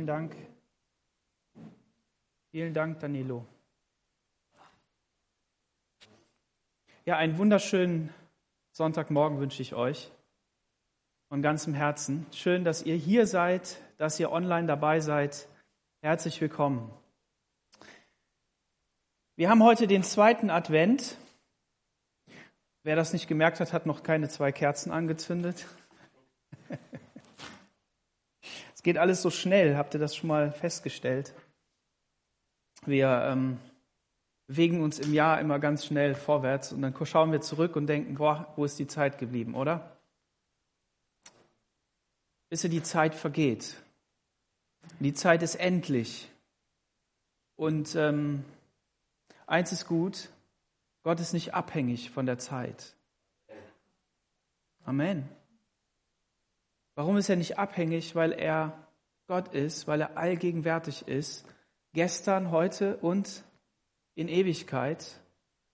Vielen Dank. Vielen Dank, Danilo. Ja, einen wunderschönen Sonntagmorgen wünsche ich euch von ganzem Herzen. Schön, dass ihr hier seid, dass ihr online dabei seid. Herzlich willkommen. Wir haben heute den zweiten Advent. Wer das nicht gemerkt hat, hat noch keine zwei Kerzen angezündet. Es geht alles so schnell, habt ihr das schon mal festgestellt? Wir ähm, bewegen uns im Jahr immer ganz schnell vorwärts und dann schauen wir zurück und denken, boah, wo ist die Zeit geblieben, oder? Bis die Zeit vergeht. Die Zeit ist endlich. Und ähm, eins ist gut, Gott ist nicht abhängig von der Zeit. Amen. Warum ist er nicht abhängig? Weil er Gott ist, weil er allgegenwärtig ist, gestern, heute und in Ewigkeit.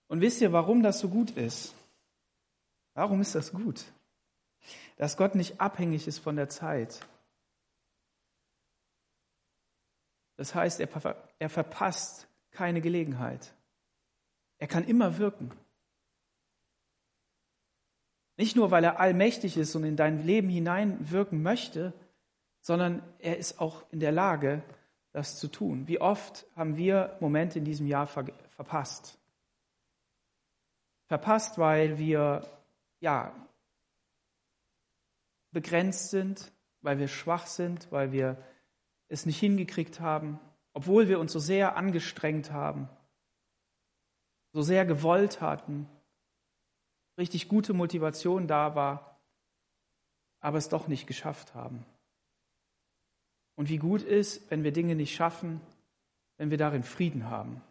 Und wisst ihr, warum das so gut ist? Warum ist das gut? Dass Gott nicht abhängig ist von der Zeit. Das heißt, er, er verpasst keine Gelegenheit. Er kann immer wirken. Nicht nur, weil er allmächtig ist und in dein Leben hineinwirken möchte, sondern er ist auch in der Lage, das zu tun. Wie oft haben wir Momente in diesem Jahr ver verpasst? Verpasst, weil wir ja begrenzt sind, weil wir schwach sind, weil wir es nicht hingekriegt haben, obwohl wir uns so sehr angestrengt haben, so sehr gewollt hatten, richtig gute Motivation da war, aber es doch nicht geschafft haben. Und wie gut ist, wenn wir Dinge nicht schaffen, wenn wir darin Frieden haben.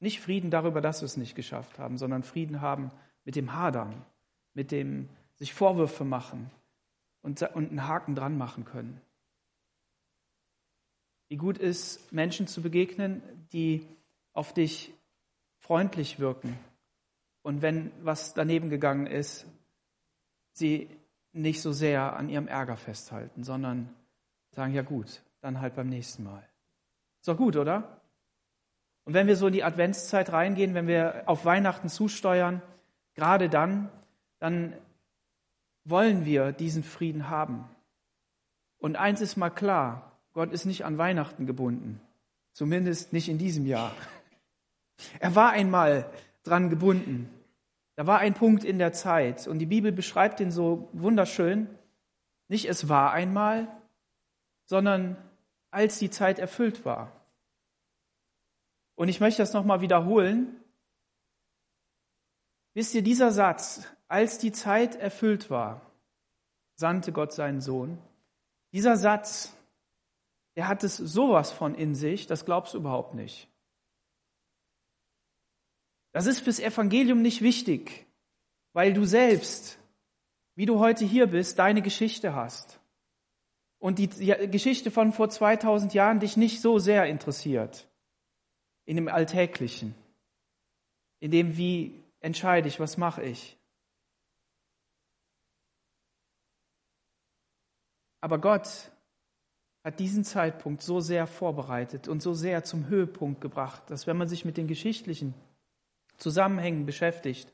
Nicht Frieden darüber, dass wir es nicht geschafft haben, sondern Frieden haben mit dem Hadern, mit dem sich Vorwürfe machen und, einen Haken dran machen können. Wie gut ist, Menschen zu begegnen, die auf dich freundlich wirken, und wenn was daneben gegangen ist, sie nicht so sehr an ihrem Ärger festhalten, sondern sagen, ja gut, dann halt beim nächsten Mal. Ist doch gut, oder? Und wenn wir so in die Adventszeit reingehen, wenn wir auf Weihnachten zusteuern, gerade dann, dann wollen wir diesen Frieden haben. Und eins ist mal klar, Gott ist nicht an Weihnachten gebunden, zumindest nicht in diesem Jahr. Er war einmal dran gebunden. Da war ein Punkt in der Zeit und die Bibel beschreibt ihn so wunderschön. Nicht es war einmal, sondern als die Zeit erfüllt war. Und ich möchte das nochmal wiederholen. Wisst ihr, dieser Satz, als die Zeit erfüllt war, sandte Gott seinen Sohn. Dieser Satz, der hat es sowas von in sich, das glaubst du überhaupt nicht. Das ist fürs Evangelium nicht wichtig, weil du selbst, wie du heute hier bist, deine Geschichte hast. Und die Geschichte von vor 2000 Jahren dich nicht so sehr interessiert. In dem Alltäglichen. In dem, wie entscheide ich, was mache ich. Aber Gott hat diesen Zeitpunkt so sehr vorbereitet und so sehr zum Höhepunkt gebracht, dass wenn man sich mit den geschichtlichen Zusammenhängen beschäftigt,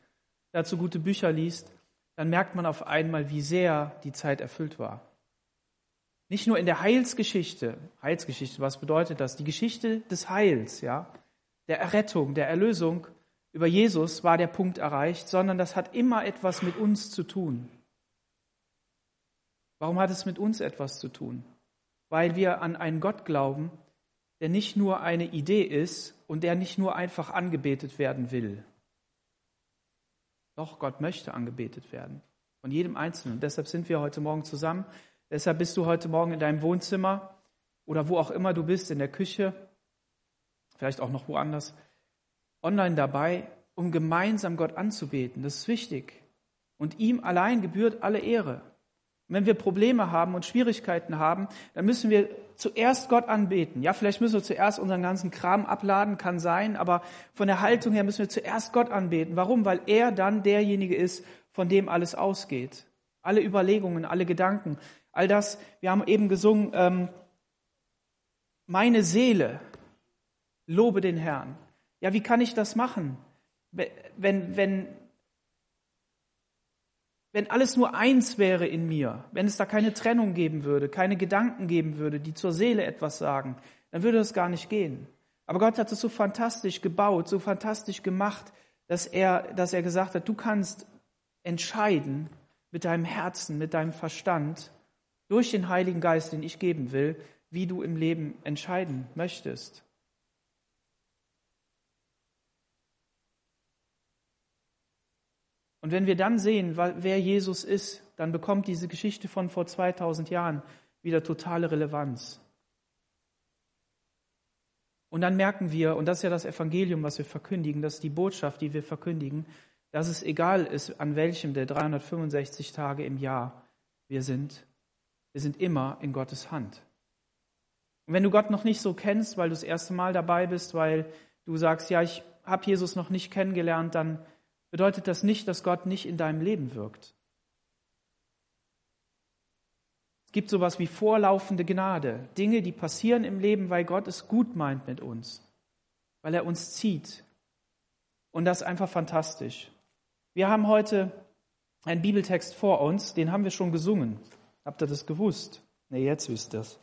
dazu gute Bücher liest, dann merkt man auf einmal, wie sehr die Zeit erfüllt war. Nicht nur in der Heilsgeschichte, Heilsgeschichte, was bedeutet das? Die Geschichte des Heils, ja, der Errettung, der Erlösung über Jesus war der Punkt erreicht, sondern das hat immer etwas mit uns zu tun. Warum hat es mit uns etwas zu tun? Weil wir an einen Gott glauben, der nicht nur eine Idee ist und der nicht nur einfach angebetet werden will. Doch Gott möchte angebetet werden. Von jedem Einzelnen. Und deshalb sind wir heute Morgen zusammen. Deshalb bist du heute Morgen in deinem Wohnzimmer oder wo auch immer du bist, in der Küche, vielleicht auch noch woanders, online dabei, um gemeinsam Gott anzubeten. Das ist wichtig. Und ihm allein gebührt alle Ehre. Wenn wir Probleme haben und Schwierigkeiten haben, dann müssen wir zuerst Gott anbeten. Ja, vielleicht müssen wir zuerst unseren ganzen Kram abladen, kann sein, aber von der Haltung her müssen wir zuerst Gott anbeten. Warum? Weil er dann derjenige ist, von dem alles ausgeht. Alle Überlegungen, alle Gedanken, all das. Wir haben eben gesungen, ähm, meine Seele, lobe den Herrn. Ja, wie kann ich das machen? Wenn, wenn, wenn alles nur eins wäre in mir, wenn es da keine Trennung geben würde, keine Gedanken geben würde, die zur Seele etwas sagen, dann würde das gar nicht gehen. Aber Gott hat es so fantastisch gebaut, so fantastisch gemacht, dass er, dass er gesagt hat, du kannst entscheiden mit deinem Herzen, mit deinem Verstand, durch den Heiligen Geist, den ich geben will, wie du im Leben entscheiden möchtest. Und wenn wir dann sehen, wer Jesus ist, dann bekommt diese Geschichte von vor 2000 Jahren wieder totale Relevanz. Und dann merken wir, und das ist ja das Evangelium, was wir verkündigen, das ist die Botschaft, die wir verkündigen, dass es egal ist, an welchem der 365 Tage im Jahr wir sind. Wir sind immer in Gottes Hand. Und wenn du Gott noch nicht so kennst, weil du das erste Mal dabei bist, weil du sagst, ja, ich habe Jesus noch nicht kennengelernt, dann bedeutet das nicht, dass Gott nicht in deinem Leben wirkt. Es gibt sowas wie vorlaufende Gnade, Dinge, die passieren im Leben, weil Gott es gut meint mit uns, weil er uns zieht. Und das ist einfach fantastisch. Wir haben heute einen Bibeltext vor uns, den haben wir schon gesungen. Habt ihr das gewusst? Ne, jetzt wisst ihr es.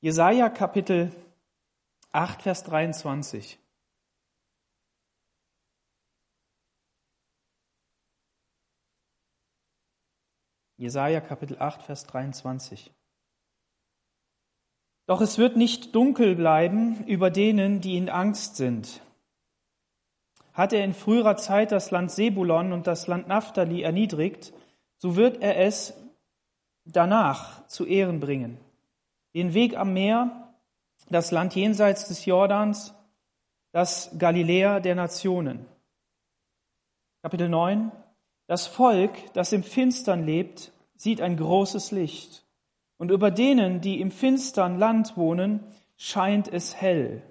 Jesaja Kapitel 8, Vers 23. Jesaja Kapitel 8, Vers 23. Doch es wird nicht dunkel bleiben über denen, die in Angst sind. Hat er in früherer Zeit das Land Sebulon und das Land Naphtali erniedrigt, so wird er es danach zu Ehren bringen. Den Weg am Meer, das Land jenseits des Jordans, das Galiläa der Nationen. Kapitel 9. Das Volk, das im Finstern lebt, sieht ein großes Licht. Und über denen, die im finstern Land wohnen, scheint es hell.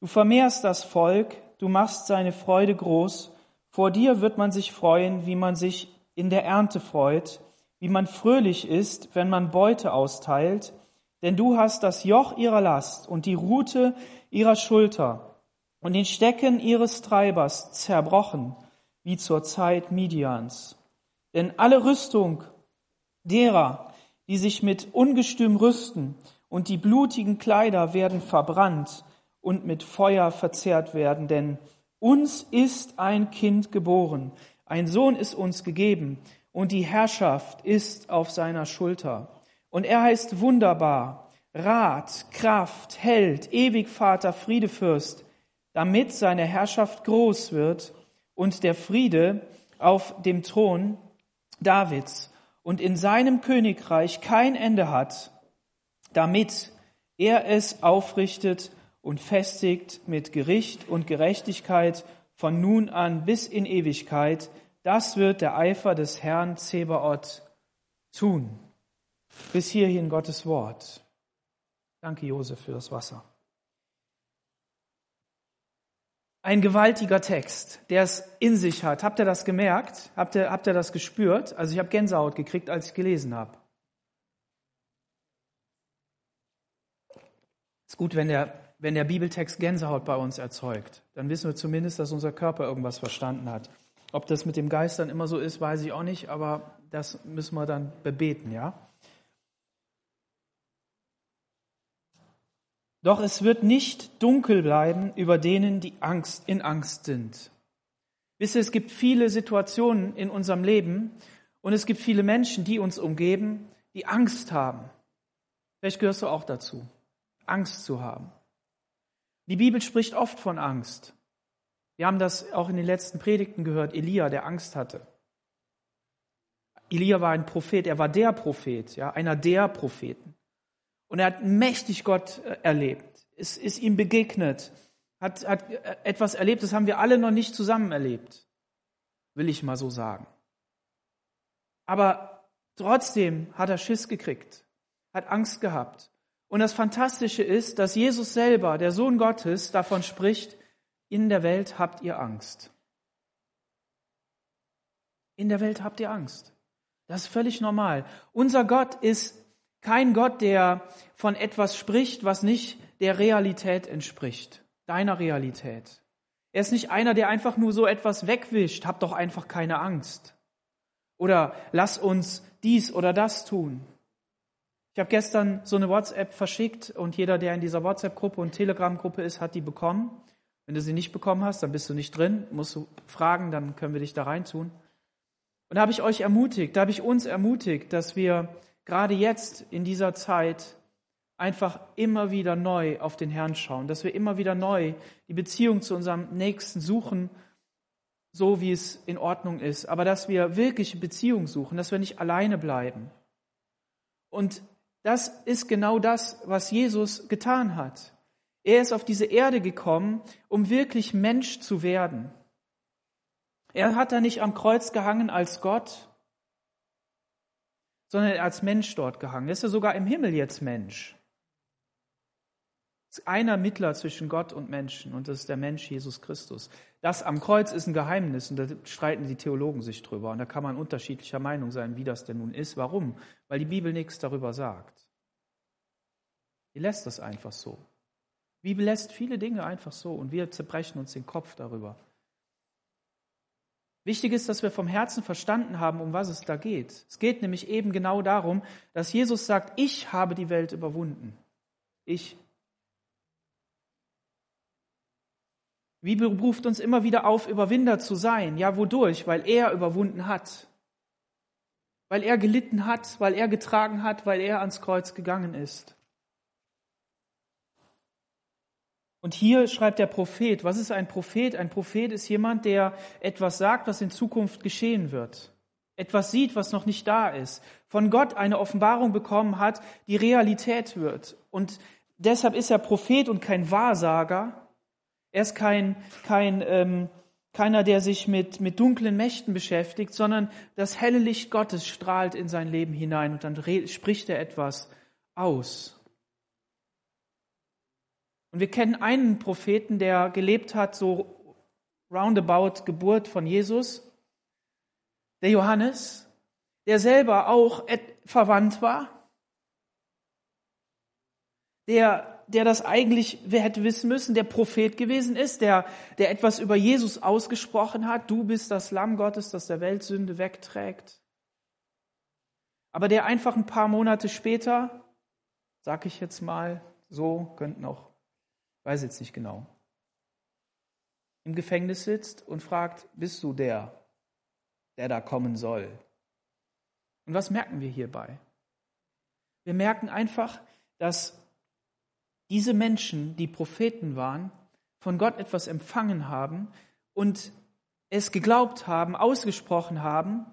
Du vermehrst das Volk, du machst seine Freude groß. Vor dir wird man sich freuen, wie man sich in der Ernte freut, wie man fröhlich ist, wenn man Beute austeilt. Denn du hast das Joch ihrer Last und die Rute ihrer Schulter und den Stecken ihres Treibers zerbrochen wie zur Zeit Midians. Denn alle Rüstung derer, die sich mit Ungestüm rüsten, und die blutigen Kleider werden verbrannt und mit Feuer verzehrt werden, denn uns ist ein Kind geboren, ein Sohn ist uns gegeben, und die Herrschaft ist auf seiner Schulter. Und er heißt wunderbar, Rat, Kraft, Held, ewig Vater, Friedefürst, damit seine Herrschaft groß wird und der Friede auf dem Thron Davids und in seinem Königreich kein Ende hat, damit er es aufrichtet und festigt mit Gericht und Gerechtigkeit von nun an bis in Ewigkeit. Das wird der Eifer des Herrn Zebaoth tun. Bis hierhin Gottes Wort. Danke, Josef, für das Wasser. Ein gewaltiger Text, der es in sich hat. Habt ihr das gemerkt? Habt ihr, habt ihr das gespürt? Also ich habe Gänsehaut gekriegt, als ich gelesen habe. Es ist gut, wenn der, wenn der Bibeltext Gänsehaut bei uns erzeugt. Dann wissen wir zumindest, dass unser Körper irgendwas verstanden hat. Ob das mit dem Geist dann immer so ist, weiß ich auch nicht, aber das müssen wir dann bebeten, ja? Doch es wird nicht dunkel bleiben über denen, die Angst in Angst sind. Wisst ihr, es gibt viele Situationen in unserem Leben und es gibt viele Menschen, die uns umgeben, die Angst haben. Vielleicht gehörst du auch dazu, Angst zu haben. Die Bibel spricht oft von Angst. Wir haben das auch in den letzten Predigten gehört, Elia, der Angst hatte. Elia war ein Prophet, er war der Prophet, ja, einer der Propheten. Und er hat mächtig Gott äh, erlebt, ist, ist ihm begegnet, hat, hat äh, etwas erlebt, das haben wir alle noch nicht zusammen erlebt, will ich mal so sagen. Aber trotzdem hat er Schiss gekriegt, hat Angst gehabt. Und das Fantastische ist, dass Jesus selber, der Sohn Gottes, davon spricht, in der Welt habt ihr Angst. In der Welt habt ihr Angst. Das ist völlig normal. Unser Gott ist kein Gott, der von etwas spricht, was nicht der Realität entspricht, deiner Realität. Er ist nicht einer, der einfach nur so etwas wegwischt, hab doch einfach keine Angst. Oder lass uns dies oder das tun. Ich habe gestern so eine WhatsApp verschickt und jeder, der in dieser WhatsApp-Gruppe und Telegram-Gruppe ist, hat die bekommen. Wenn du sie nicht bekommen hast, dann bist du nicht drin, musst du fragen, dann können wir dich da reintun. Und da habe ich euch ermutigt, da habe ich uns ermutigt, dass wir gerade jetzt in dieser Zeit einfach immer wieder neu auf den Herrn schauen, dass wir immer wieder neu die Beziehung zu unserem Nächsten suchen, so wie es in Ordnung ist, aber dass wir wirkliche Beziehung suchen, dass wir nicht alleine bleiben. Und das ist genau das, was Jesus getan hat. Er ist auf diese Erde gekommen, um wirklich Mensch zu werden. Er hat da nicht am Kreuz gehangen als Gott, sondern als Mensch dort gehangen. Er ist ja sogar im Himmel jetzt Mensch. Ist einer Mittler zwischen Gott und Menschen und das ist der Mensch Jesus Christus. Das am Kreuz ist ein Geheimnis und da streiten die Theologen sich drüber und da kann man unterschiedlicher Meinung sein, wie das denn nun ist. Warum? Weil die Bibel nichts darüber sagt. Die lässt das einfach so. Die Bibel lässt viele Dinge einfach so und wir zerbrechen uns den Kopf darüber. Wichtig ist, dass wir vom Herzen verstanden haben, um was es da geht. Es geht nämlich eben genau darum, dass Jesus sagt, ich habe die Welt überwunden. Ich Wie beruft uns immer wieder auf, Überwinder zu sein? Ja, wodurch? Weil er überwunden hat. Weil er gelitten hat, weil er getragen hat, weil er ans Kreuz gegangen ist. Und hier schreibt der Prophet, was ist ein Prophet? Ein Prophet ist jemand, der etwas sagt, was in Zukunft geschehen wird. Etwas sieht, was noch nicht da ist. Von Gott eine Offenbarung bekommen hat, die Realität wird. Und deshalb ist er Prophet und kein Wahrsager, er ist kein, kein, ähm, keiner, der sich mit, mit dunklen Mächten beschäftigt, sondern das helle Licht Gottes strahlt in sein Leben hinein und dann spricht er etwas aus. Und wir kennen einen Propheten, der gelebt hat, so roundabout Geburt von Jesus, der Johannes, der selber auch verwandt war, der der das eigentlich hätte wissen müssen, der Prophet gewesen ist, der, der etwas über Jesus ausgesprochen hat. Du bist das Lamm Gottes, das der Weltsünde wegträgt. Aber der einfach ein paar Monate später, sag ich jetzt mal, so könnten auch, weiß jetzt nicht genau, im Gefängnis sitzt und fragt, bist du der, der da kommen soll? Und was merken wir hierbei? Wir merken einfach, dass diese Menschen, die Propheten waren, von Gott etwas empfangen haben und es geglaubt haben, ausgesprochen haben,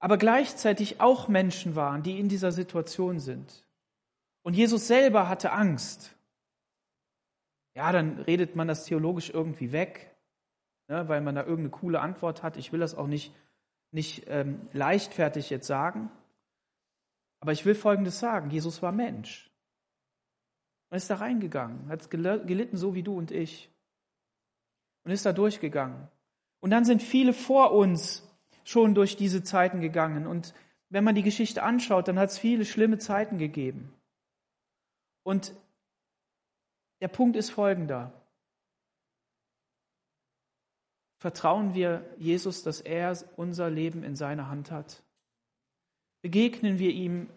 aber gleichzeitig auch Menschen waren, die in dieser Situation sind. Und Jesus selber hatte Angst. Ja, dann redet man das theologisch irgendwie weg, ne, weil man da irgendeine coole Antwort hat. Ich will das auch nicht, nicht ähm, leichtfertig jetzt sagen. Aber ich will Folgendes sagen. Jesus war Mensch. Und ist da reingegangen, hat gelitten, so wie du und ich. Und ist da durchgegangen. Und dann sind viele vor uns schon durch diese Zeiten gegangen. Und wenn man die Geschichte anschaut, dann hat es viele schlimme Zeiten gegeben. Und der Punkt ist folgender. Vertrauen wir Jesus, dass er unser Leben in seiner Hand hat? Begegnen wir ihm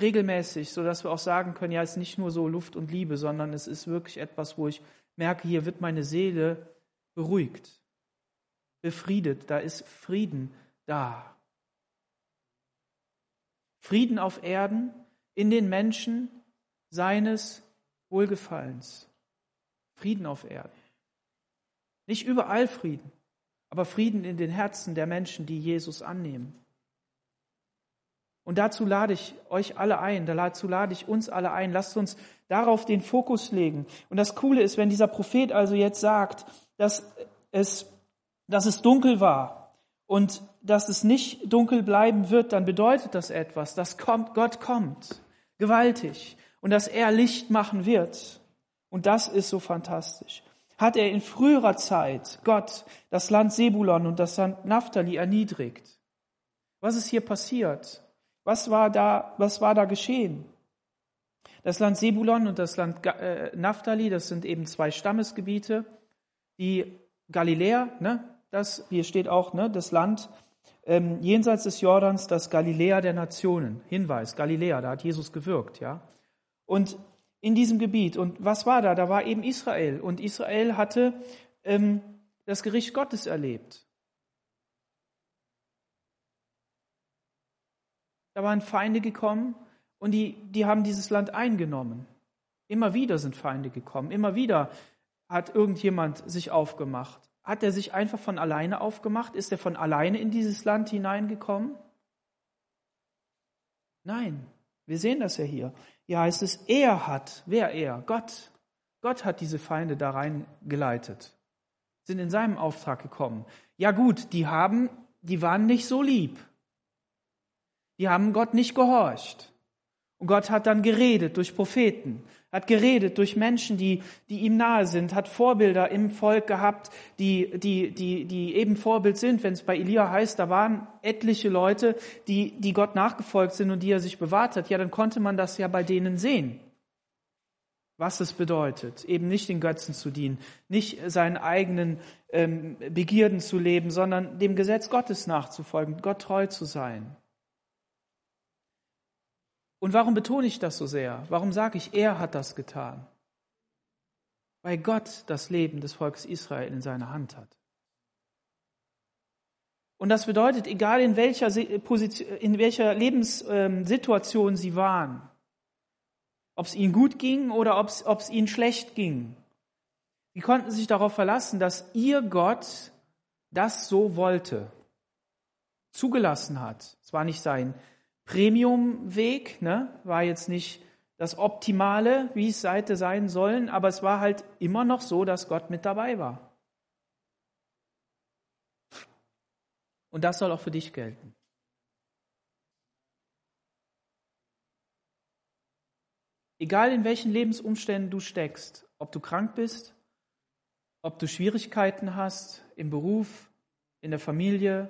regelmäßig, sodass wir auch sagen können, ja, es ist nicht nur so Luft und Liebe, sondern es ist wirklich etwas, wo ich merke, hier wird meine Seele beruhigt, befriedet, da ist Frieden da. Frieden auf Erden, in den Menschen seines Wohlgefallens. Frieden auf Erden. Nicht überall Frieden, aber Frieden in den Herzen der Menschen, die Jesus annehmen. Und dazu lade ich euch alle ein, dazu lade ich uns alle ein. Lasst uns darauf den Fokus legen. Und das Coole ist, wenn dieser Prophet also jetzt sagt, dass es, dass es dunkel war und dass es nicht dunkel bleiben wird, dann bedeutet das etwas, dass kommt, Gott kommt, gewaltig, und dass er Licht machen wird. Und das ist so fantastisch. Hat er in früherer Zeit Gott das Land Sebulon und das Land Naphtali erniedrigt? Was ist hier passiert? Was war da, was war da geschehen? Das Land Sebulon und das Land äh, Naphtali, das sind eben zwei Stammesgebiete. Die Galiläa, ne, das, hier steht auch, ne, das Land ähm, jenseits des Jordans, das Galiläa der Nationen. Hinweis, Galiläa, da hat Jesus gewirkt, ja. Und in diesem Gebiet. Und was war da? Da war eben Israel. Und Israel hatte ähm, das Gericht Gottes erlebt. Da waren Feinde gekommen und die, die haben dieses Land eingenommen. Immer wieder sind Feinde gekommen. Immer wieder hat irgendjemand sich aufgemacht. Hat er sich einfach von alleine aufgemacht? Ist er von alleine in dieses Land hineingekommen? Nein, wir sehen das ja hier. Hier heißt es, er hat, wer er? Gott. Gott hat diese Feinde da reingeleitet, sind in seinem Auftrag gekommen. Ja gut, die haben, die waren nicht so lieb. Die haben Gott nicht gehorcht. Und Gott hat dann geredet durch Propheten, hat geredet durch Menschen, die, die ihm nahe sind, hat Vorbilder im Volk gehabt, die, die, die, die eben Vorbild sind. Wenn es bei Elia heißt, da waren etliche Leute, die, die Gott nachgefolgt sind und die er sich bewahrt hat, ja, dann konnte man das ja bei denen sehen. Was es bedeutet, eben nicht den Götzen zu dienen, nicht seinen eigenen ähm, Begierden zu leben, sondern dem Gesetz Gottes nachzufolgen, Gott treu zu sein. Und warum betone ich das so sehr? Warum sage ich, er hat das getan? Weil Gott das Leben des Volkes Israel in seiner Hand hat. Und das bedeutet, egal in welcher, Position, in welcher Lebenssituation sie waren, ob es ihnen gut ging oder ob es, ob es ihnen schlecht ging, sie konnten sich darauf verlassen, dass ihr Gott das so wollte, zugelassen hat. Es war nicht sein Premium-Weg, ne? war jetzt nicht das Optimale, wie es hätte sein sollen, aber es war halt immer noch so, dass Gott mit dabei war. Und das soll auch für dich gelten. Egal in welchen Lebensumständen du steckst, ob du krank bist, ob du Schwierigkeiten hast im Beruf, in der Familie,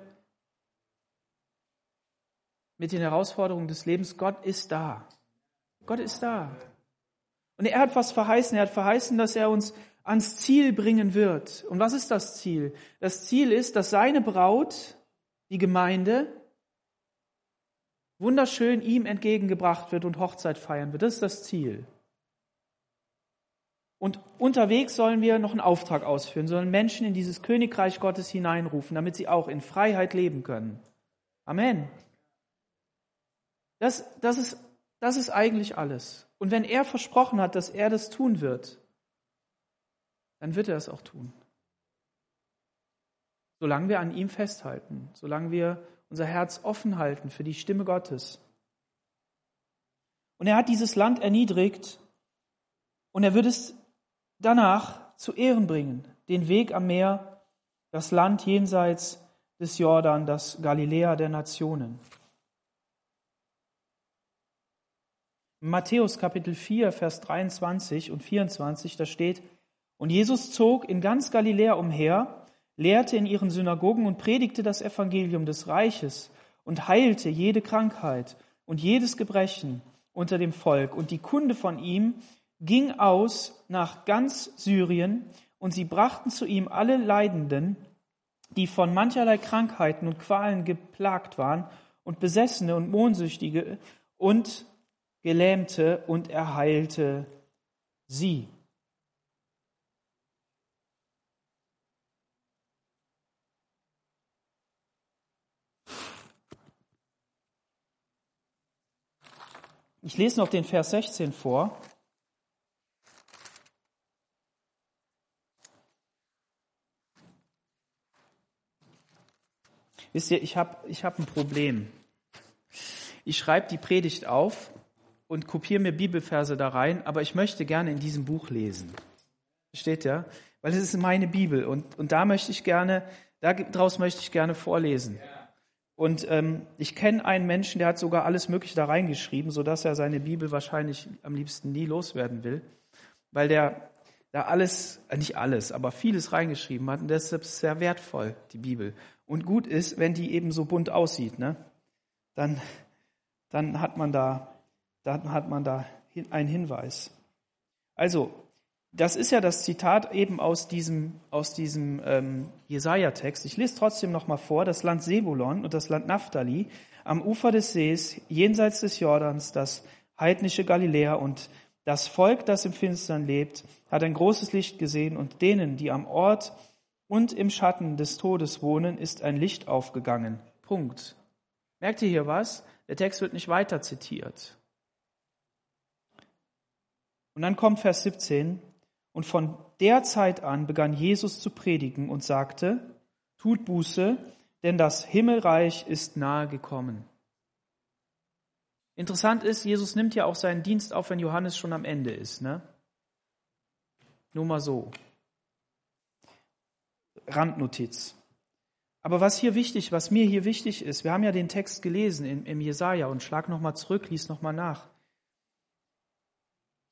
mit den Herausforderungen des Lebens. Gott ist da. Gott ist da. Und er hat was verheißen. Er hat verheißen, dass er uns ans Ziel bringen wird. Und was ist das Ziel? Das Ziel ist, dass seine Braut, die Gemeinde, wunderschön ihm entgegengebracht wird und Hochzeit feiern wird. Das ist das Ziel. Und unterwegs sollen wir noch einen Auftrag ausführen, sollen Menschen in dieses Königreich Gottes hineinrufen, damit sie auch in Freiheit leben können. Amen. Das, das, ist, das ist eigentlich alles. Und wenn er versprochen hat, dass er das tun wird, dann wird er es auch tun. Solange wir an ihm festhalten, solange wir unser Herz offen halten für die Stimme Gottes. Und er hat dieses Land erniedrigt und er wird es danach zu Ehren bringen, den Weg am Meer, das Land jenseits des Jordan, das Galiläa der Nationen. Matthäus Kapitel 4, Vers 23 und 24, da steht, und Jesus zog in ganz Galiläa umher, lehrte in ihren Synagogen und predigte das Evangelium des Reiches und heilte jede Krankheit und jedes Gebrechen unter dem Volk. Und die Kunde von ihm ging aus nach ganz Syrien, und sie brachten zu ihm alle Leidenden, die von mancherlei Krankheiten und Qualen geplagt waren, und Besessene und Mohnsüchtige und Gelähmte und er heilte sie. Ich lese noch den Vers 16 vor. Wisst ihr, ich habe ich hab ein Problem. Ich schreibe die Predigt auf und kopiere mir Bibelverse da rein, aber ich möchte gerne in diesem Buch lesen. Steht ja? Weil es ist meine Bibel und, und da möchte ich gerne, daraus möchte ich gerne vorlesen. Und ähm, ich kenne einen Menschen, der hat sogar alles Mögliche da reingeschrieben, sodass er seine Bibel wahrscheinlich am liebsten nie loswerden will, weil der da alles, äh, nicht alles, aber vieles reingeschrieben hat und deshalb ist sehr wertvoll, die Bibel. Und gut ist, wenn die eben so bunt aussieht. Ne? dann, dann hat man da, dann hat man da einen Hinweis. Also, das ist ja das Zitat eben aus diesem, aus diesem ähm, Jesaja-Text. Ich lese trotzdem nochmal vor, das Land Sebulon und das Land Naphtali am Ufer des Sees, jenseits des Jordans, das heidnische Galiläa und das Volk, das im Finstern lebt, hat ein großes Licht gesehen und denen, die am Ort und im Schatten des Todes wohnen, ist ein Licht aufgegangen. Punkt. Merkt ihr hier was? Der Text wird nicht weiter zitiert. Und dann kommt Vers 17. Und von der Zeit an begann Jesus zu predigen und sagte, tut Buße, denn das Himmelreich ist nahe gekommen. Interessant ist, Jesus nimmt ja auch seinen Dienst auf, wenn Johannes schon am Ende ist. Ne? Nur mal so. Randnotiz. Aber was hier wichtig, was mir hier wichtig ist, wir haben ja den Text gelesen im, im Jesaja und schlag nochmal zurück, lies nochmal nach.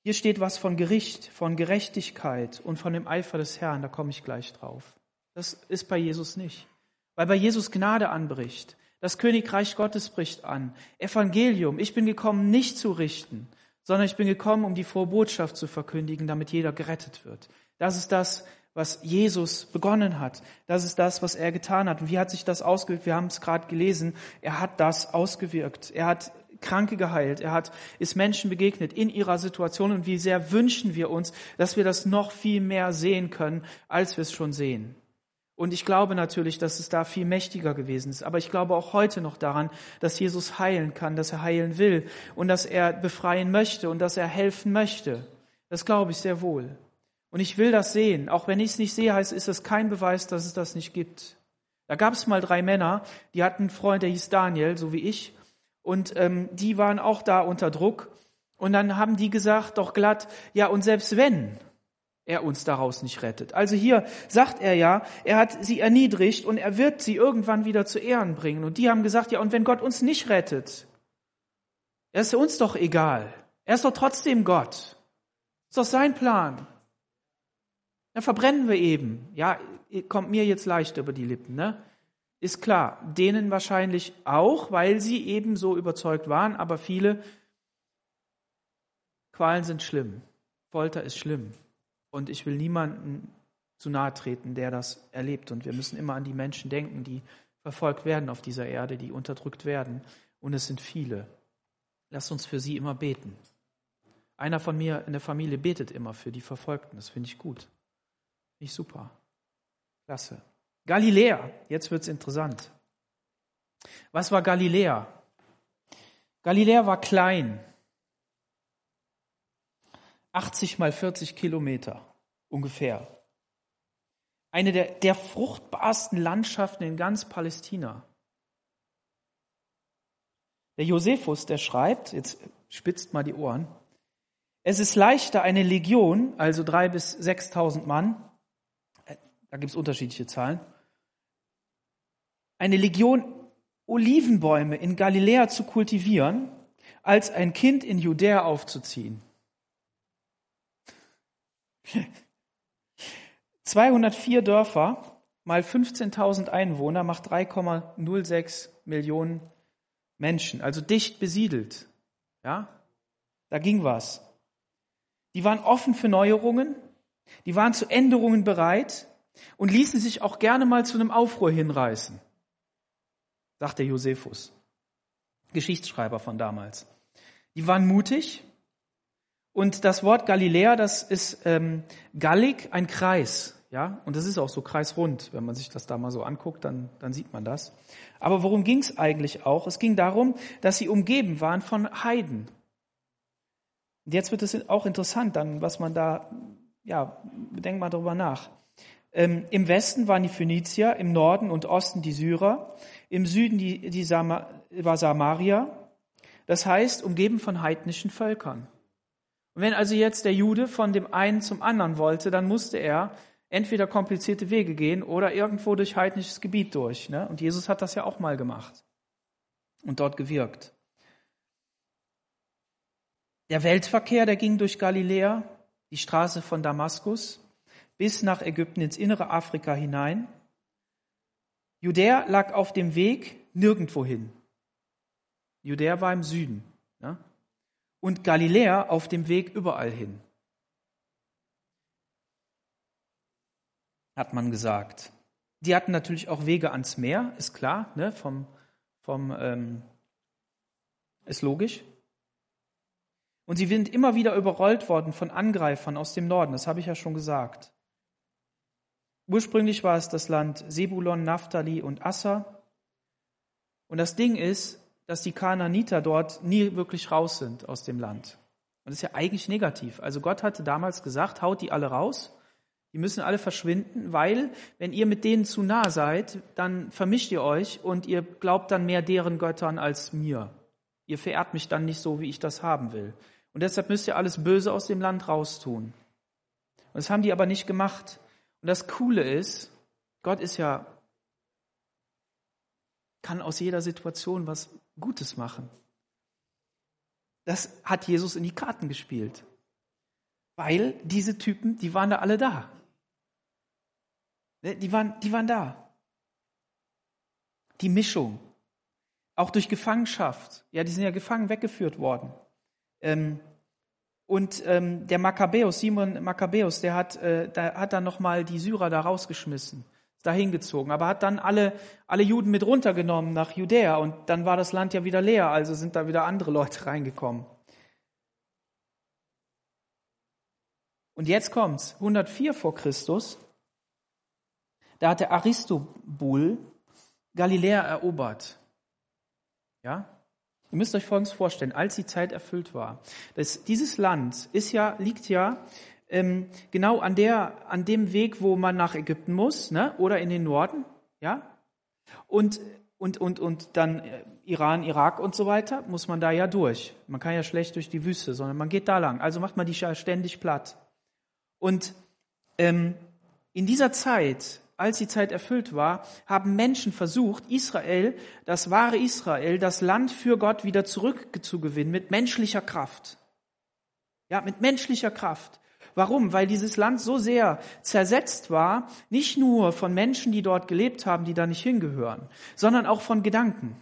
Hier steht was von Gericht, von Gerechtigkeit und von dem Eifer des Herrn, da komme ich gleich drauf. Das ist bei Jesus nicht, weil bei Jesus Gnade anbricht. Das Königreich Gottes bricht an. Evangelium. Ich bin gekommen, nicht zu richten, sondern ich bin gekommen, um die frohe Botschaft zu verkündigen, damit jeder gerettet wird. Das ist das, was Jesus begonnen hat. Das ist das, was er getan hat. Und wie hat sich das ausgewirkt? Wir haben es gerade gelesen. Er hat das ausgewirkt. Er hat Kranke geheilt. Er hat, ist Menschen begegnet in ihrer Situation. Und wie sehr wünschen wir uns, dass wir das noch viel mehr sehen können, als wir es schon sehen. Und ich glaube natürlich, dass es da viel mächtiger gewesen ist. Aber ich glaube auch heute noch daran, dass Jesus heilen kann, dass er heilen will und dass er befreien möchte und dass er helfen möchte. Das glaube ich sehr wohl. Und ich will das sehen. Auch wenn ich es nicht sehe, heißt, ist das kein Beweis, dass es das nicht gibt. Da gab es mal drei Männer, die hatten einen Freund, der hieß Daniel, so wie ich. Und ähm, die waren auch da unter Druck. Und dann haben die gesagt, doch glatt, ja, und selbst wenn, er uns daraus nicht rettet. Also hier sagt er ja, er hat sie erniedrigt und er wird sie irgendwann wieder zu Ehren bringen. Und die haben gesagt, ja, und wenn Gott uns nicht rettet, er ist uns doch egal. Er ist doch trotzdem Gott. Ist doch sein Plan. Dann verbrennen wir eben. Ja, kommt mir jetzt leicht über die Lippen, ne? Ist klar. Denen wahrscheinlich auch, weil sie eben so überzeugt waren, aber viele Qualen sind schlimm. Folter ist schlimm. Und ich will niemanden zu nahe treten, der das erlebt. Und wir müssen immer an die Menschen denken, die verfolgt werden auf dieser Erde, die unterdrückt werden. Und es sind viele. Lasst uns für sie immer beten. Einer von mir in der Familie betet immer für die Verfolgten. Das finde ich gut. Finde ich super. Klasse. Galiläa. Jetzt wird es interessant. Was war Galiläa? Galiläa war klein. 80 mal 40 Kilometer ungefähr. Eine der, der fruchtbarsten Landschaften in ganz Palästina. Der Josephus, der schreibt, jetzt spitzt mal die Ohren, es ist leichter, eine Legion, also drei bis sechstausend Mann, äh, da gibt es unterschiedliche Zahlen, eine Legion Olivenbäume in Galiläa zu kultivieren, als ein Kind in Judäa aufzuziehen. 204 Dörfer mal 15.000 Einwohner macht 3,06 Millionen Menschen, also dicht besiedelt. Ja, da ging was. Die waren offen für Neuerungen, die waren zu Änderungen bereit und ließen sich auch gerne mal zu einem Aufruhr hinreißen, sagt der Josephus, Geschichtsschreiber von damals. Die waren mutig, und das Wort Galiläa, das ist ähm, gallig, ein Kreis. Ja, und das ist auch so kreisrund. Wenn man sich das da mal so anguckt, dann, dann sieht man das. Aber worum ging es eigentlich auch? Es ging darum, dass sie umgeben waren von Heiden. Und jetzt wird es auch interessant, dann, was man da, ja, denkt mal drüber nach. Ähm, Im Westen waren die Phönizier, im Norden und Osten die Syrer, im Süden die, die Sama, war Samaria. Das heißt, umgeben von heidnischen Völkern. Und wenn also jetzt der Jude von dem einen zum anderen wollte, dann musste er entweder komplizierte Wege gehen oder irgendwo durch heidnisches Gebiet durch. Ne? Und Jesus hat das ja auch mal gemacht und dort gewirkt. Der Weltverkehr, der ging durch Galiläa, die Straße von Damaskus, bis nach Ägypten ins innere Afrika hinein. Judäa lag auf dem Weg nirgendwo hin. Judäa war im Süden. Ja? Und Galiläa auf dem Weg überall hin. Hat man gesagt. Die hatten natürlich auch Wege ans Meer, ist klar, ne? vom, vom ähm, ist logisch. Und sie sind immer wieder überrollt worden von Angreifern aus dem Norden, das habe ich ja schon gesagt. Ursprünglich war es das Land Sebulon, Naphtali und Assa. Und das Ding ist, dass die Kanaaniter dort nie wirklich raus sind aus dem Land. Und das ist ja eigentlich negativ. Also Gott hatte damals gesagt, haut die alle raus. Die müssen alle verschwinden, weil wenn ihr mit denen zu nah seid, dann vermischt ihr euch und ihr glaubt dann mehr deren Göttern als mir. Ihr verehrt mich dann nicht so, wie ich das haben will. Und deshalb müsst ihr alles Böse aus dem Land raustun. Und das haben die aber nicht gemacht. Und das Coole ist, Gott ist ja, kann aus jeder Situation was Gutes machen. Das hat Jesus in die Karten gespielt. Weil diese Typen, die waren da alle da. Ne, die waren, die waren da. Die Mischung. Auch durch Gefangenschaft. Ja, die sind ja gefangen weggeführt worden. Ähm, und ähm, der Makkabäus, Simon Makkabäus, der hat, äh, der hat dann nochmal die Syrer da rausgeschmissen, ist da hingezogen, aber hat dann alle, alle Juden mit runtergenommen nach Judäa und dann war das Land ja wieder leer, also sind da wieder andere Leute reingekommen. Und jetzt kommt's, 104 vor Christus, da hat der Aristobul Galiläa erobert. Ja? Ihr müsst euch Folgendes vorstellen, als die Zeit erfüllt war. Das, dieses Land ist ja, liegt ja ähm, genau an, der, an dem Weg, wo man nach Ägypten muss, ne? oder in den Norden. Ja? Und, und, und, und dann äh, Iran, Irak und so weiter, muss man da ja durch. Man kann ja schlecht durch die Wüste, sondern man geht da lang. Also macht man die ständig platt. Und ähm, in dieser Zeit als die Zeit erfüllt war, haben Menschen versucht, Israel, das wahre Israel, das Land für Gott wieder zurückzugewinnen mit menschlicher Kraft. Ja, mit menschlicher Kraft. Warum? Weil dieses Land so sehr zersetzt war, nicht nur von Menschen, die dort gelebt haben, die da nicht hingehören, sondern auch von Gedanken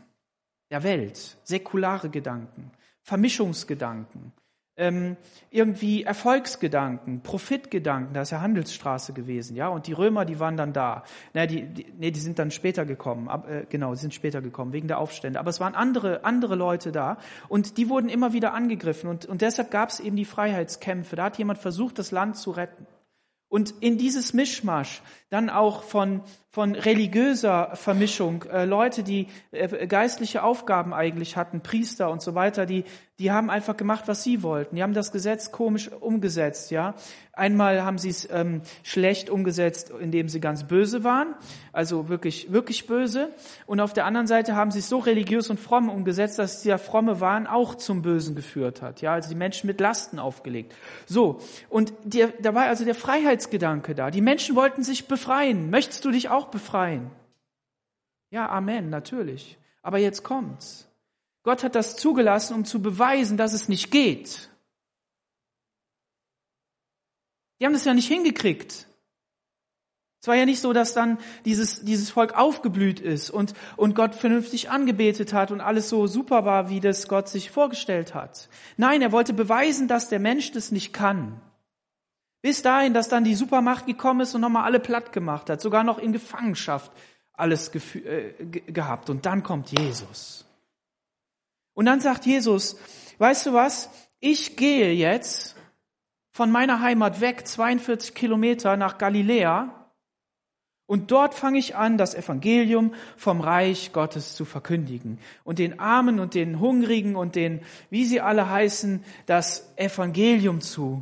der Welt, säkulare Gedanken, Vermischungsgedanken, ähm, irgendwie Erfolgsgedanken, Profitgedanken, da ist ja Handelsstraße gewesen, ja, und die Römer, die waren dann da. Na, die, die, nee, die sind dann später gekommen, ab, äh, genau, die sind später gekommen, wegen der Aufstände. Aber es waren andere, andere Leute da und die wurden immer wieder angegriffen und, und deshalb gab es eben die Freiheitskämpfe. Da hat jemand versucht, das Land zu retten. Und in dieses Mischmasch dann auch von, von religiöser Vermischung, äh, Leute, die äh, geistliche Aufgaben eigentlich hatten, Priester und so weiter, die, die haben einfach gemacht, was sie wollten. Die haben das Gesetz komisch umgesetzt, ja. Einmal haben sie es ähm, schlecht umgesetzt, indem sie ganz böse waren, also wirklich, wirklich böse. Und auf der anderen Seite haben sie es so religiös und fromm umgesetzt, dass dieser fromme Wahn auch zum Bösen geführt hat, ja. Also die Menschen mit Lasten aufgelegt. So. Und die, da war also der Freiheitsgedanke da. Die Menschen wollten sich befreien. Möchtest du dich auch befreien? Ja, Amen, natürlich. Aber jetzt kommt's. Gott hat das zugelassen, um zu beweisen, dass es nicht geht. Die haben das ja nicht hingekriegt. Es war ja nicht so, dass dann dieses, dieses Volk aufgeblüht ist und, und Gott vernünftig angebetet hat und alles so super war, wie das Gott sich vorgestellt hat. Nein, er wollte beweisen, dass der Mensch das nicht kann. Bis dahin, dass dann die Supermacht gekommen ist und nochmal alle platt gemacht hat, sogar noch in Gefangenschaft alles äh, gehabt. Und dann kommt Jesus. Und dann sagt Jesus, weißt du was, ich gehe jetzt von meiner Heimat weg, 42 Kilometer nach Galiläa, und dort fange ich an, das Evangelium vom Reich Gottes zu verkündigen und den Armen und den Hungrigen und den, wie sie alle heißen, das Evangelium zu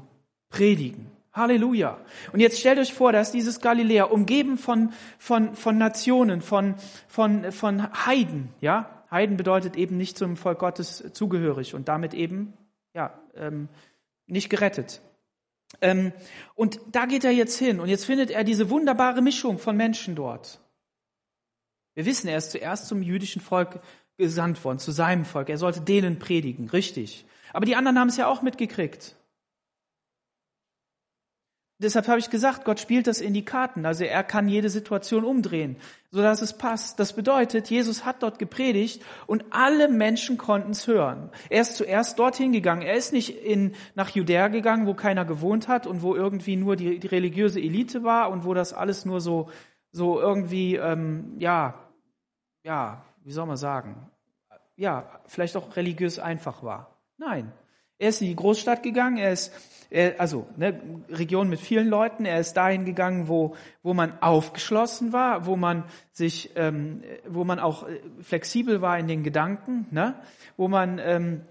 predigen. Halleluja. Und jetzt stellt euch vor, dass dieses Galiläa umgeben von, von, von Nationen, von, von, von Heiden, ja, Heiden bedeutet eben nicht zum Volk Gottes zugehörig und damit eben ja, ähm, nicht gerettet. Ähm, und da geht er jetzt hin und jetzt findet er diese wunderbare Mischung von Menschen dort. Wir wissen, er ist zuerst zum jüdischen Volk gesandt worden, zu seinem Volk. Er sollte denen predigen, richtig. Aber die anderen haben es ja auch mitgekriegt. Deshalb habe ich gesagt, Gott spielt das in die Karten. Also er kann jede Situation umdrehen, sodass es passt. Das bedeutet, Jesus hat dort gepredigt und alle Menschen konnten es hören. Er ist zuerst dorthin gegangen. Er ist nicht in, nach Judäa gegangen, wo keiner gewohnt hat und wo irgendwie nur die, die religiöse Elite war und wo das alles nur so, so irgendwie, ähm, ja, ja, wie soll man sagen, ja, vielleicht auch religiös einfach war. Nein. Er ist in die Großstadt gegangen, er ist also ne, Region mit vielen Leuten. Er ist dahin gegangen, wo wo man aufgeschlossen war, wo man sich, ähm, wo man auch äh, flexibel war in den Gedanken, ne, wo man ähm,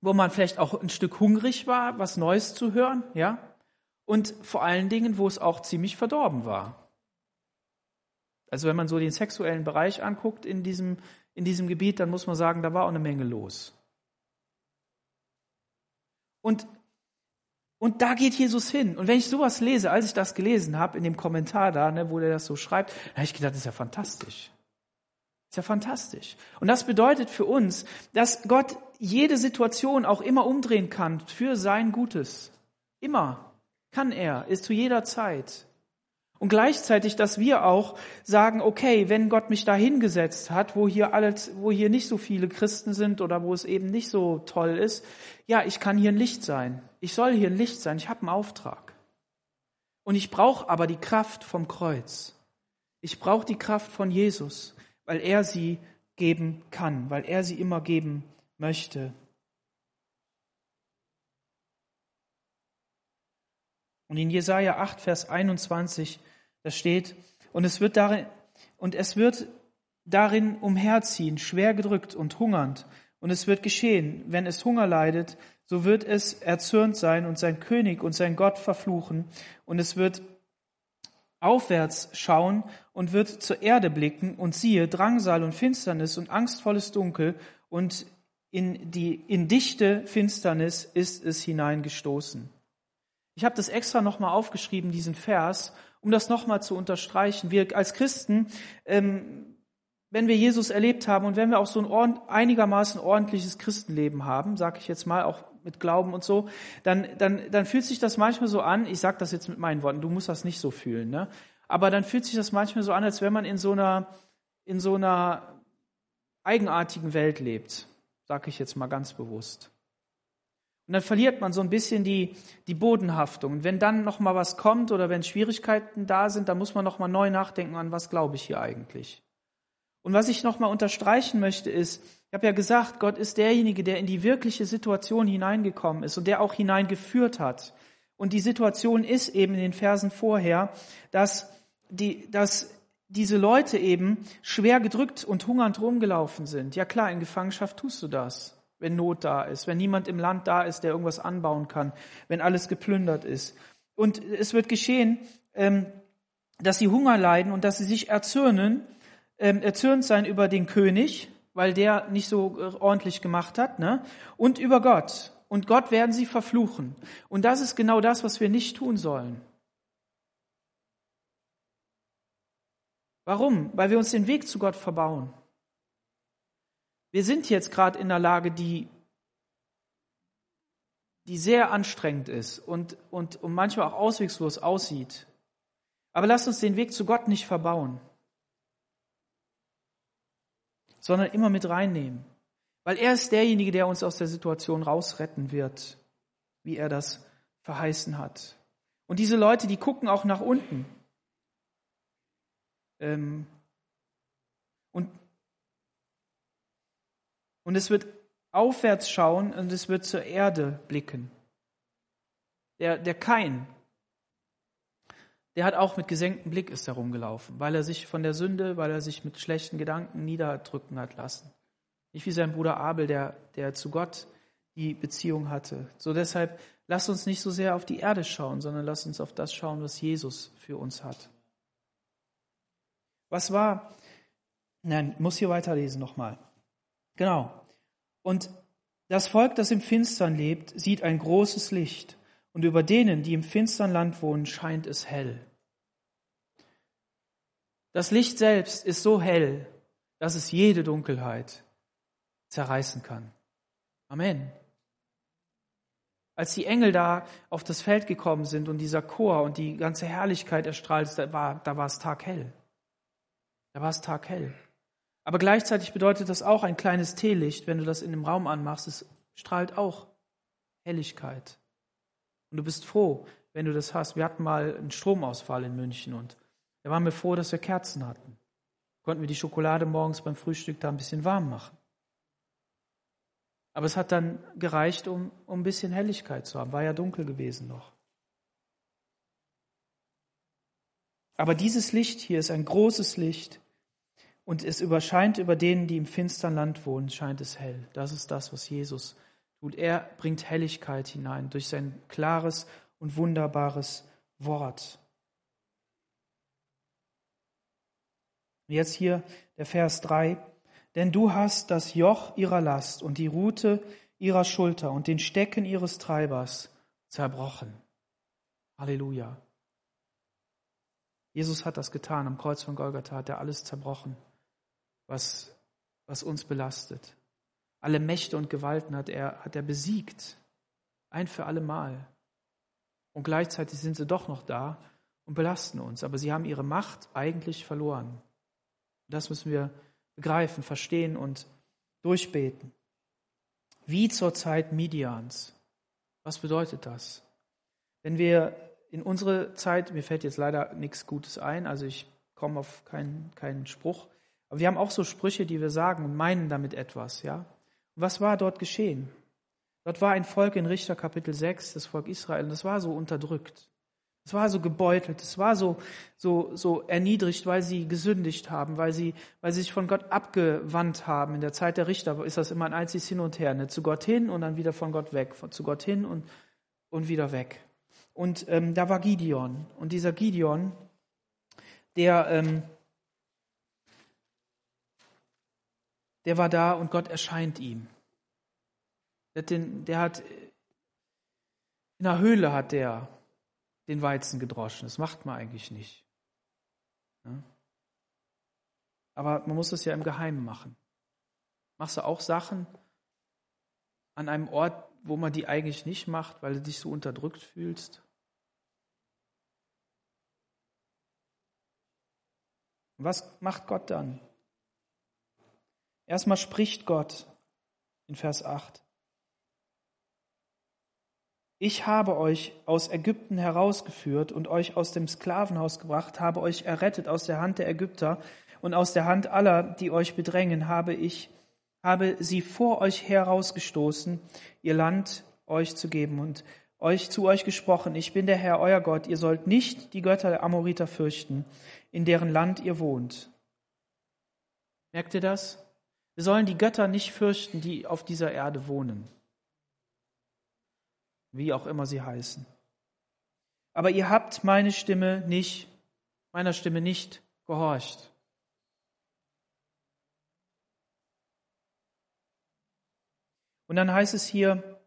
wo man vielleicht auch ein Stück hungrig war, was Neues zu hören, ja, und vor allen Dingen, wo es auch ziemlich verdorben war. Also wenn man so den sexuellen Bereich anguckt in diesem in diesem Gebiet, dann muss man sagen, da war auch eine Menge los. Und und da geht Jesus hin. Und wenn ich sowas lese, als ich das gelesen habe, in dem Kommentar da, ne, wo der das so schreibt, da habe ich gedacht, das ist ja fantastisch. Ist ja fantastisch. Und das bedeutet für uns, dass Gott jede Situation auch immer umdrehen kann für sein Gutes. Immer kann er, ist zu jeder Zeit. Und gleichzeitig, dass wir auch sagen, okay, wenn Gott mich da hingesetzt hat, wo hier alles, wo hier nicht so viele Christen sind oder wo es eben nicht so toll ist, ja, ich kann hier ein Licht sein. Ich soll hier ein Licht sein. Ich habe einen Auftrag. Und ich brauche aber die Kraft vom Kreuz. Ich brauche die Kraft von Jesus, weil er sie geben kann, weil er sie immer geben möchte. Und in Jesaja 8, Vers 21 da steht, und es wird darin, und es wird darin umherziehen, schwer gedrückt und hungernd. Und es wird geschehen, wenn es Hunger leidet, so wird es erzürnt sein und sein König und sein Gott verfluchen. Und es wird aufwärts schauen und wird zur Erde blicken und siehe Drangsal und Finsternis und angstvolles Dunkel und in die in dichte Finsternis ist es hineingestoßen. Ich habe das extra nochmal aufgeschrieben, diesen Vers, um das nochmal zu unterstreichen. Wir als Christen, ähm, wenn wir Jesus erlebt haben und wenn wir auch so ein einigermaßen ordentliches Christenleben haben, sage ich jetzt mal, auch mit Glauben und so, dann, dann, dann fühlt sich das manchmal so an, ich sage das jetzt mit meinen Worten, du musst das nicht so fühlen, ne? aber dann fühlt sich das manchmal so an, als wenn man in so einer, in so einer eigenartigen Welt lebt, sage ich jetzt mal ganz bewusst. Und dann verliert man so ein bisschen die, die Bodenhaftung. Und wenn dann noch mal was kommt oder wenn Schwierigkeiten da sind, dann muss man noch mal neu nachdenken, an was glaube ich hier eigentlich. Und was ich noch mal unterstreichen möchte ist, ich habe ja gesagt, Gott ist derjenige, der in die wirkliche Situation hineingekommen ist und der auch hineingeführt hat. Und die Situation ist eben in den Versen vorher, dass die, dass diese Leute eben schwer gedrückt und hungernd rumgelaufen sind. Ja klar, in Gefangenschaft tust du das wenn Not da ist, wenn niemand im Land da ist, der irgendwas anbauen kann, wenn alles geplündert ist. Und es wird geschehen, ähm, dass sie Hunger leiden und dass sie sich erzürnen, ähm, erzürnt sein über den König, weil der nicht so äh, ordentlich gemacht hat, ne? und über Gott. Und Gott werden sie verfluchen. Und das ist genau das, was wir nicht tun sollen. Warum? Weil wir uns den Weg zu Gott verbauen. Wir sind jetzt gerade in einer Lage, die, die sehr anstrengend ist und, und, und manchmal auch auswegslos aussieht. Aber lasst uns den Weg zu Gott nicht verbauen, sondern immer mit reinnehmen. Weil er ist derjenige, der uns aus der Situation rausretten wird, wie er das verheißen hat. Und diese Leute, die gucken auch nach unten. Ähm, und und es wird aufwärts schauen und es wird zur Erde blicken. Der, der Kain, der hat auch mit gesenktem Blick ist herumgelaufen, weil er sich von der Sünde, weil er sich mit schlechten Gedanken niederdrücken hat lassen. Nicht wie sein Bruder Abel, der, der zu Gott die Beziehung hatte. So deshalb, lasst uns nicht so sehr auf die Erde schauen, sondern lasst uns auf das schauen, was Jesus für uns hat. Was war, nein, muss hier weiterlesen nochmal. Genau. Und das Volk, das im Finstern lebt, sieht ein großes Licht. Und über denen, die im finstern Land wohnen, scheint es hell. Das Licht selbst ist so hell, dass es jede Dunkelheit zerreißen kann. Amen. Als die Engel da auf das Feld gekommen sind und dieser Chor und die ganze Herrlichkeit erstrahlt, da war, da war es taghell. Da war es taghell. Aber gleichzeitig bedeutet das auch ein kleines Teelicht, wenn du das in dem Raum anmachst, es strahlt auch Helligkeit. Und du bist froh, wenn du das hast. Wir hatten mal einen Stromausfall in München und da waren wir froh, dass wir Kerzen hatten. Konnten wir die Schokolade morgens beim Frühstück da ein bisschen warm machen. Aber es hat dann gereicht, um, um ein bisschen Helligkeit zu haben. War ja dunkel gewesen noch. Aber dieses Licht hier ist ein großes Licht und es überscheint über denen, die im finstern Land wohnen, scheint es hell. Das ist das, was Jesus tut. Er bringt Helligkeit hinein durch sein klares und wunderbares Wort. Jetzt hier der Vers 3. Denn du hast das Joch ihrer Last und die Rute ihrer Schulter und den Stecken ihres Treibers zerbrochen. Halleluja. Jesus hat das getan. Am Kreuz von Golgatha hat er alles zerbrochen, was, was uns belastet. Alle Mächte und Gewalten hat er, hat er besiegt. Ein für alle Mal. Und gleichzeitig sind sie doch noch da und belasten uns. Aber sie haben ihre Macht eigentlich verloren. Das müssen wir begreifen, verstehen und durchbeten. Wie zur Zeit Midians. Was bedeutet das? Wenn wir in unsere Zeit, mir fällt jetzt leider nichts Gutes ein, also ich komme auf keinen, keinen Spruch, aber wir haben auch so Sprüche, die wir sagen und meinen damit etwas, ja? Was war dort geschehen? Dort war ein Volk in Richter Kapitel 6, das Volk Israel, und das war so unterdrückt. Es war so gebeutelt, es war so, so, so erniedrigt, weil sie gesündigt haben, weil sie, weil sie sich von Gott abgewandt haben. In der Zeit der Richter ist das immer ein einziges Hin und Her, ne? zu Gott hin und dann wieder von Gott weg, von, zu Gott hin und, und wieder weg. Und ähm, da war Gideon. Und dieser Gideon, der, ähm, der war da und Gott erscheint ihm. Der hat, den, der hat in der Höhle hat der den Weizen gedroschen. Das macht man eigentlich nicht. Aber man muss es ja im Geheimen machen. Machst du auch Sachen an einem Ort, wo man die eigentlich nicht macht, weil du dich so unterdrückt fühlst? Was macht Gott dann? Erstmal spricht Gott in Vers 8. Ich habe euch aus Ägypten herausgeführt und euch aus dem Sklavenhaus gebracht, habe euch errettet aus der Hand der Ägypter und aus der Hand aller, die euch bedrängen, habe ich, habe sie vor euch herausgestoßen, ihr Land euch zu geben und euch zu euch gesprochen, ich bin der Herr, euer Gott, ihr sollt nicht die Götter der Amoriter fürchten, in deren Land ihr wohnt. Merkt ihr das? Wir sollen die Götter nicht fürchten, die auf dieser Erde wohnen wie auch immer sie heißen. Aber ihr habt meine Stimme nicht, meiner Stimme nicht gehorcht. Und dann heißt es hier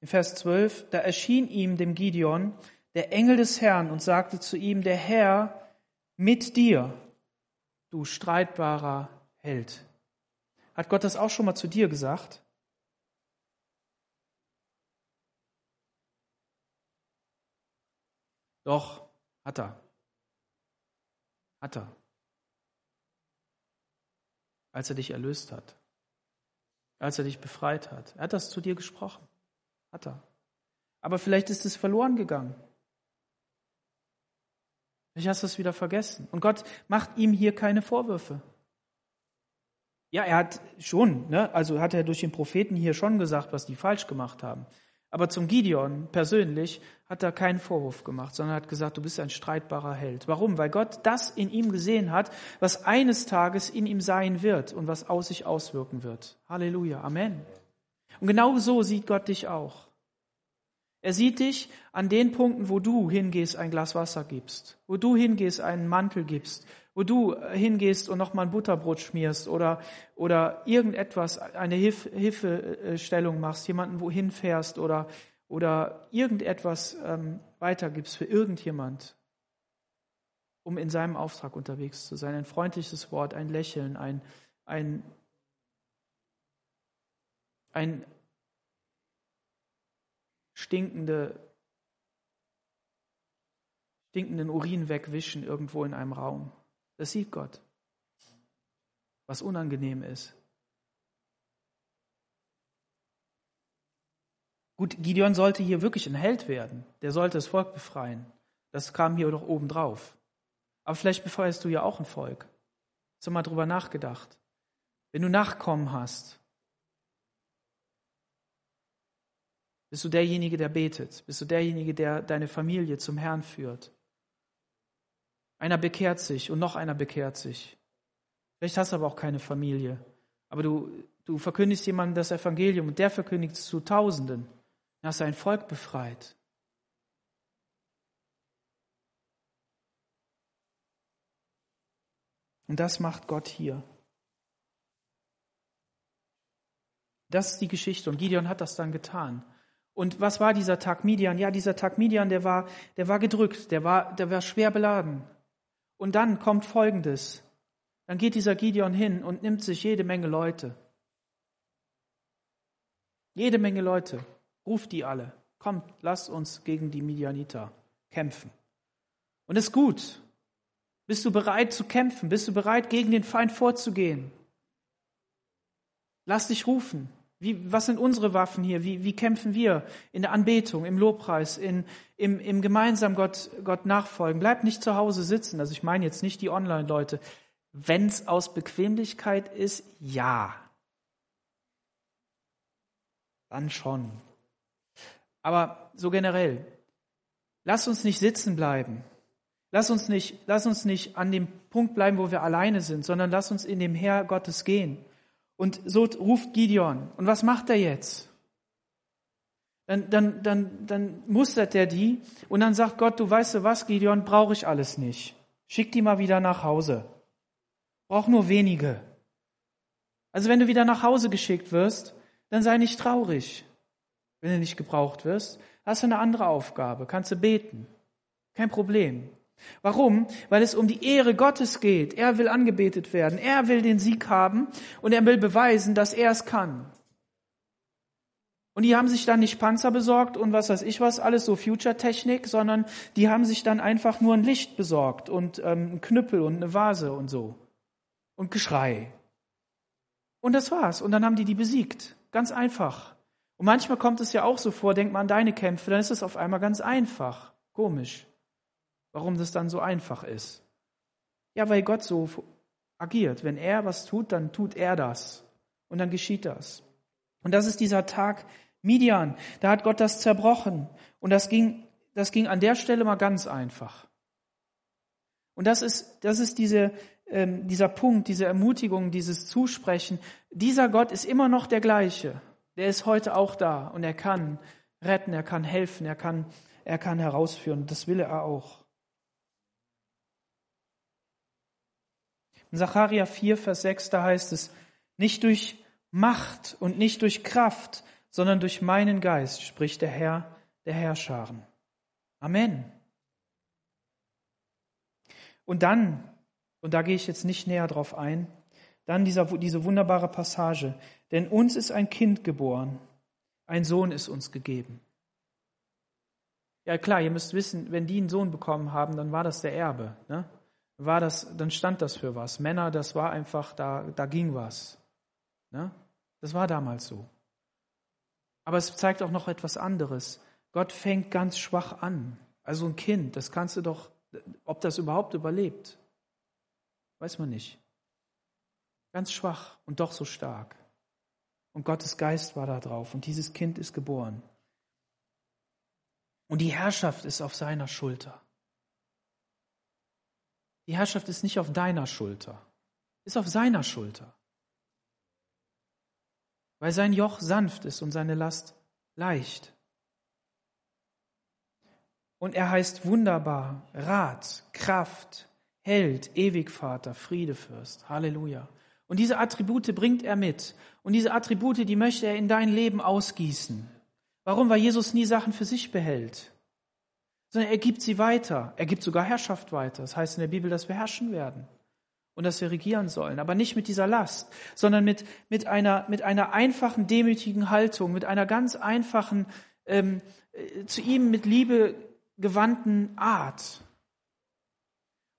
in Vers 12, da erschien ihm, dem Gideon, der Engel des Herrn und sagte zu ihm, der Herr mit dir, du streitbarer Held. Hat Gott das auch schon mal zu dir gesagt? Doch, hat er. Hat er. Als er dich erlöst hat. Als er dich befreit hat. Er hat das zu dir gesprochen. Hat er. Aber vielleicht ist es verloren gegangen. Vielleicht hast du es wieder vergessen. Und Gott macht ihm hier keine Vorwürfe. Ja, er hat schon, ne? also hat er durch den Propheten hier schon gesagt, was die falsch gemacht haben. Aber zum Gideon persönlich hat er keinen Vorwurf gemacht, sondern hat gesagt, du bist ein streitbarer Held. Warum? Weil Gott das in ihm gesehen hat, was eines Tages in ihm sein wird und was aus sich auswirken wird. Halleluja. Amen. Und genau so sieht Gott dich auch. Er sieht dich an den Punkten, wo du hingehst, ein Glas Wasser gibst, wo du hingehst, einen Mantel gibst, wo du äh, hingehst und nochmal ein Butterbrot schmierst oder, oder irgendetwas, eine Hilf Hilfestellung machst, jemanden wohin fährst oder, oder irgendetwas ähm, weitergibst für irgendjemand, um in seinem Auftrag unterwegs zu sein. Ein freundliches Wort, ein Lächeln, ein, ein, ein stinkende, stinkenden Urin wegwischen irgendwo in einem Raum. Das sieht Gott, was unangenehm ist. Gut, Gideon sollte hier wirklich ein Held werden. Der sollte das Volk befreien. Das kam hier doch oben drauf. Aber vielleicht befreist du ja auch ein Volk. Hast du mal drüber nachgedacht? Wenn du Nachkommen hast, bist du derjenige, der betet? Bist du derjenige, der deine Familie zum Herrn führt? Einer bekehrt sich und noch einer bekehrt sich. Vielleicht hast du aber auch keine Familie. Aber du, du verkündigst jemandem das Evangelium und der verkündigt es zu Tausenden. Dann hast du ein Volk befreit. Und das macht Gott hier. Das ist die Geschichte. Und Gideon hat das dann getan. Und was war dieser Tag Midian? Ja, dieser Tag Midian, der war, der war gedrückt, der war, der war schwer beladen. Und dann kommt Folgendes. Dann geht dieser Gideon hin und nimmt sich jede Menge Leute. Jede Menge Leute. Ruft die alle. Kommt, lasst uns gegen die Midianiter kämpfen. Und ist gut. Bist du bereit zu kämpfen? Bist du bereit, gegen den Feind vorzugehen? Lass dich rufen. Wie, was sind unsere Waffen hier? Wie, wie kämpfen wir in der Anbetung, im Lobpreis, in, im, im gemeinsam Gott, Gott nachfolgen? Bleib nicht zu Hause sitzen. Also ich meine jetzt nicht die Online-Leute. Wenn es aus Bequemlichkeit ist, ja. Dann schon. Aber so generell, lass uns nicht sitzen bleiben. Lass uns nicht, lass uns nicht an dem Punkt bleiben, wo wir alleine sind, sondern lass uns in dem Herr Gottes gehen. Und so ruft Gideon. Und was macht er jetzt? Dann, dann, dann, dann mustert er die und dann sagt Gott, du weißt du was, Gideon, brauche ich alles nicht. Schick die mal wieder nach Hause. Brauch nur wenige. Also wenn du wieder nach Hause geschickt wirst, dann sei nicht traurig wenn du nicht gebraucht wirst, hast du eine andere Aufgabe, kannst du beten. Kein Problem. Warum? Weil es um die Ehre Gottes geht. Er will angebetet werden. Er will den Sieg haben und er will beweisen, dass er es kann. Und die haben sich dann nicht Panzer besorgt und was weiß ich was, alles so Future-Technik, sondern die haben sich dann einfach nur ein Licht besorgt und ähm, ein Knüppel und eine Vase und so. Und Geschrei. Und das war's. Und dann haben die die besiegt. Ganz einfach. Und manchmal kommt es ja auch so vor, denkt man an deine Kämpfe, dann ist es auf einmal ganz einfach. Komisch. Warum das dann so einfach ist. Ja, weil Gott so agiert. Wenn er was tut, dann tut er das. Und dann geschieht das. Und das ist dieser Tag Midian. Da hat Gott das zerbrochen. Und das ging, das ging an der Stelle mal ganz einfach. Und das ist, das ist diese, ähm, dieser Punkt, diese Ermutigung, dieses Zusprechen. Dieser Gott ist immer noch der gleiche der ist heute auch da und er kann retten, er kann helfen, er kann, er kann herausführen. Das will er auch. In Sacharja 4, Vers 6, da heißt es, nicht durch Macht und nicht durch Kraft, sondern durch meinen Geist, spricht der Herr der Herrscharen. Amen. Und dann, und da gehe ich jetzt nicht näher drauf ein, dann dieser, diese wunderbare Passage. Denn uns ist ein Kind geboren, ein Sohn ist uns gegeben. Ja klar, ihr müsst wissen, wenn die einen Sohn bekommen haben, dann war das der Erbe. Ne? War das, dann stand das für was. Männer, das war einfach, da, da ging was. Ne? Das war damals so. Aber es zeigt auch noch etwas anderes. Gott fängt ganz schwach an. Also ein Kind, das kannst du doch, ob das überhaupt überlebt, weiß man nicht. Ganz schwach und doch so stark. Und Gottes Geist war da drauf und dieses Kind ist geboren. Und die Herrschaft ist auf seiner Schulter. Die Herrschaft ist nicht auf deiner Schulter, ist auf seiner Schulter. Weil sein Joch sanft ist und seine Last leicht. Und er heißt wunderbar, Rat, Kraft, Held, Ewigvater, Friedefürst. Halleluja. Und diese Attribute bringt er mit. Und diese Attribute, die möchte er in dein Leben ausgießen. Warum? Weil Jesus nie Sachen für sich behält, sondern er gibt sie weiter. Er gibt sogar Herrschaft weiter. Das heißt in der Bibel, dass wir herrschen werden und dass wir regieren sollen. Aber nicht mit dieser Last, sondern mit, mit, einer, mit einer einfachen, demütigen Haltung, mit einer ganz einfachen ähm, äh, zu ihm mit Liebe gewandten Art.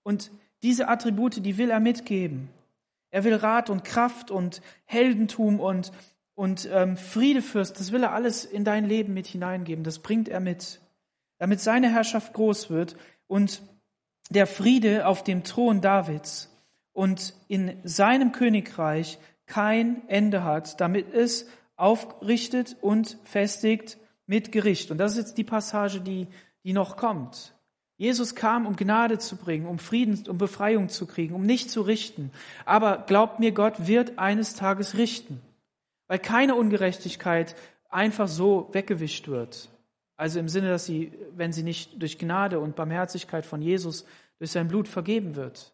Und diese Attribute, die will er mitgeben. Er will Rat und Kraft und Heldentum und, und ähm, Friedefürst, das will er alles in dein Leben mit hineingeben. Das bringt er mit, damit seine Herrschaft groß wird und der Friede auf dem Thron Davids und in seinem Königreich kein Ende hat, damit es aufrichtet und festigt mit Gericht. Und das ist jetzt die Passage, die, die noch kommt. Jesus kam, um Gnade zu bringen, um Frieden, um Befreiung zu kriegen, um nicht zu richten. Aber glaubt mir, Gott wird eines Tages richten, weil keine Ungerechtigkeit einfach so weggewischt wird. Also im Sinne, dass sie, wenn sie nicht durch Gnade und Barmherzigkeit von Jesus durch sein Blut vergeben wird.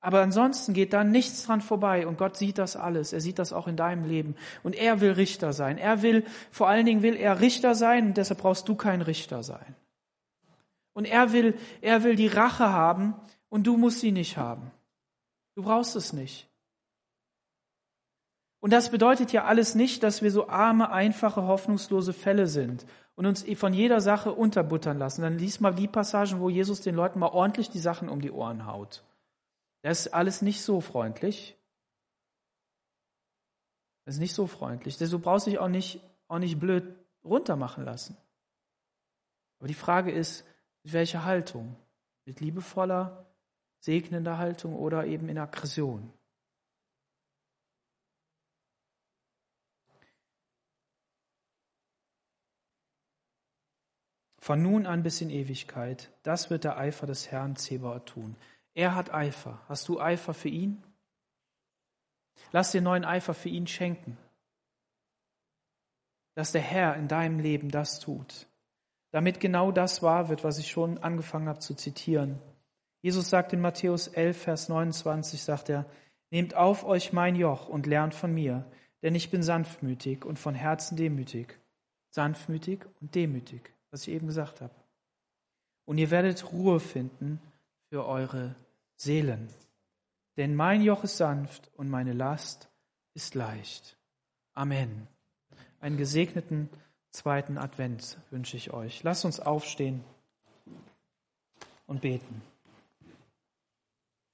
Aber ansonsten geht da nichts dran vorbei und Gott sieht das alles. Er sieht das auch in deinem Leben. Und er will Richter sein. Er will, vor allen Dingen will er Richter sein und deshalb brauchst du kein Richter sein. Und er will, er will die Rache haben und du musst sie nicht haben. Du brauchst es nicht. Und das bedeutet ja alles nicht, dass wir so arme, einfache, hoffnungslose Fälle sind und uns von jeder Sache unterbuttern lassen. Dann lies mal die Passagen, wo Jesus den Leuten mal ordentlich die Sachen um die Ohren haut. Das ist alles nicht so freundlich. Das ist nicht so freundlich. Du brauchst dich auch nicht, auch nicht blöd runtermachen lassen. Aber die Frage ist, mit welcher Haltung? Mit liebevoller, segnender Haltung oder eben in Aggression? Von nun an bis in Ewigkeit, das wird der Eifer des Herrn Zebaoth tun. Er hat Eifer. Hast du Eifer für ihn? Lass dir neuen Eifer für ihn schenken. Dass der Herr in deinem Leben das tut damit genau das wahr wird, was ich schon angefangen habe zu zitieren. Jesus sagt in Matthäus 11, Vers 29, sagt er, Nehmt auf euch mein Joch und lernt von mir, denn ich bin sanftmütig und von Herzen demütig. Sanftmütig und demütig, was ich eben gesagt habe. Und ihr werdet Ruhe finden für eure Seelen. Denn mein Joch ist sanft und meine Last ist leicht. Amen. Einen gesegneten zweiten Advent wünsche ich euch. Lasst uns aufstehen und beten.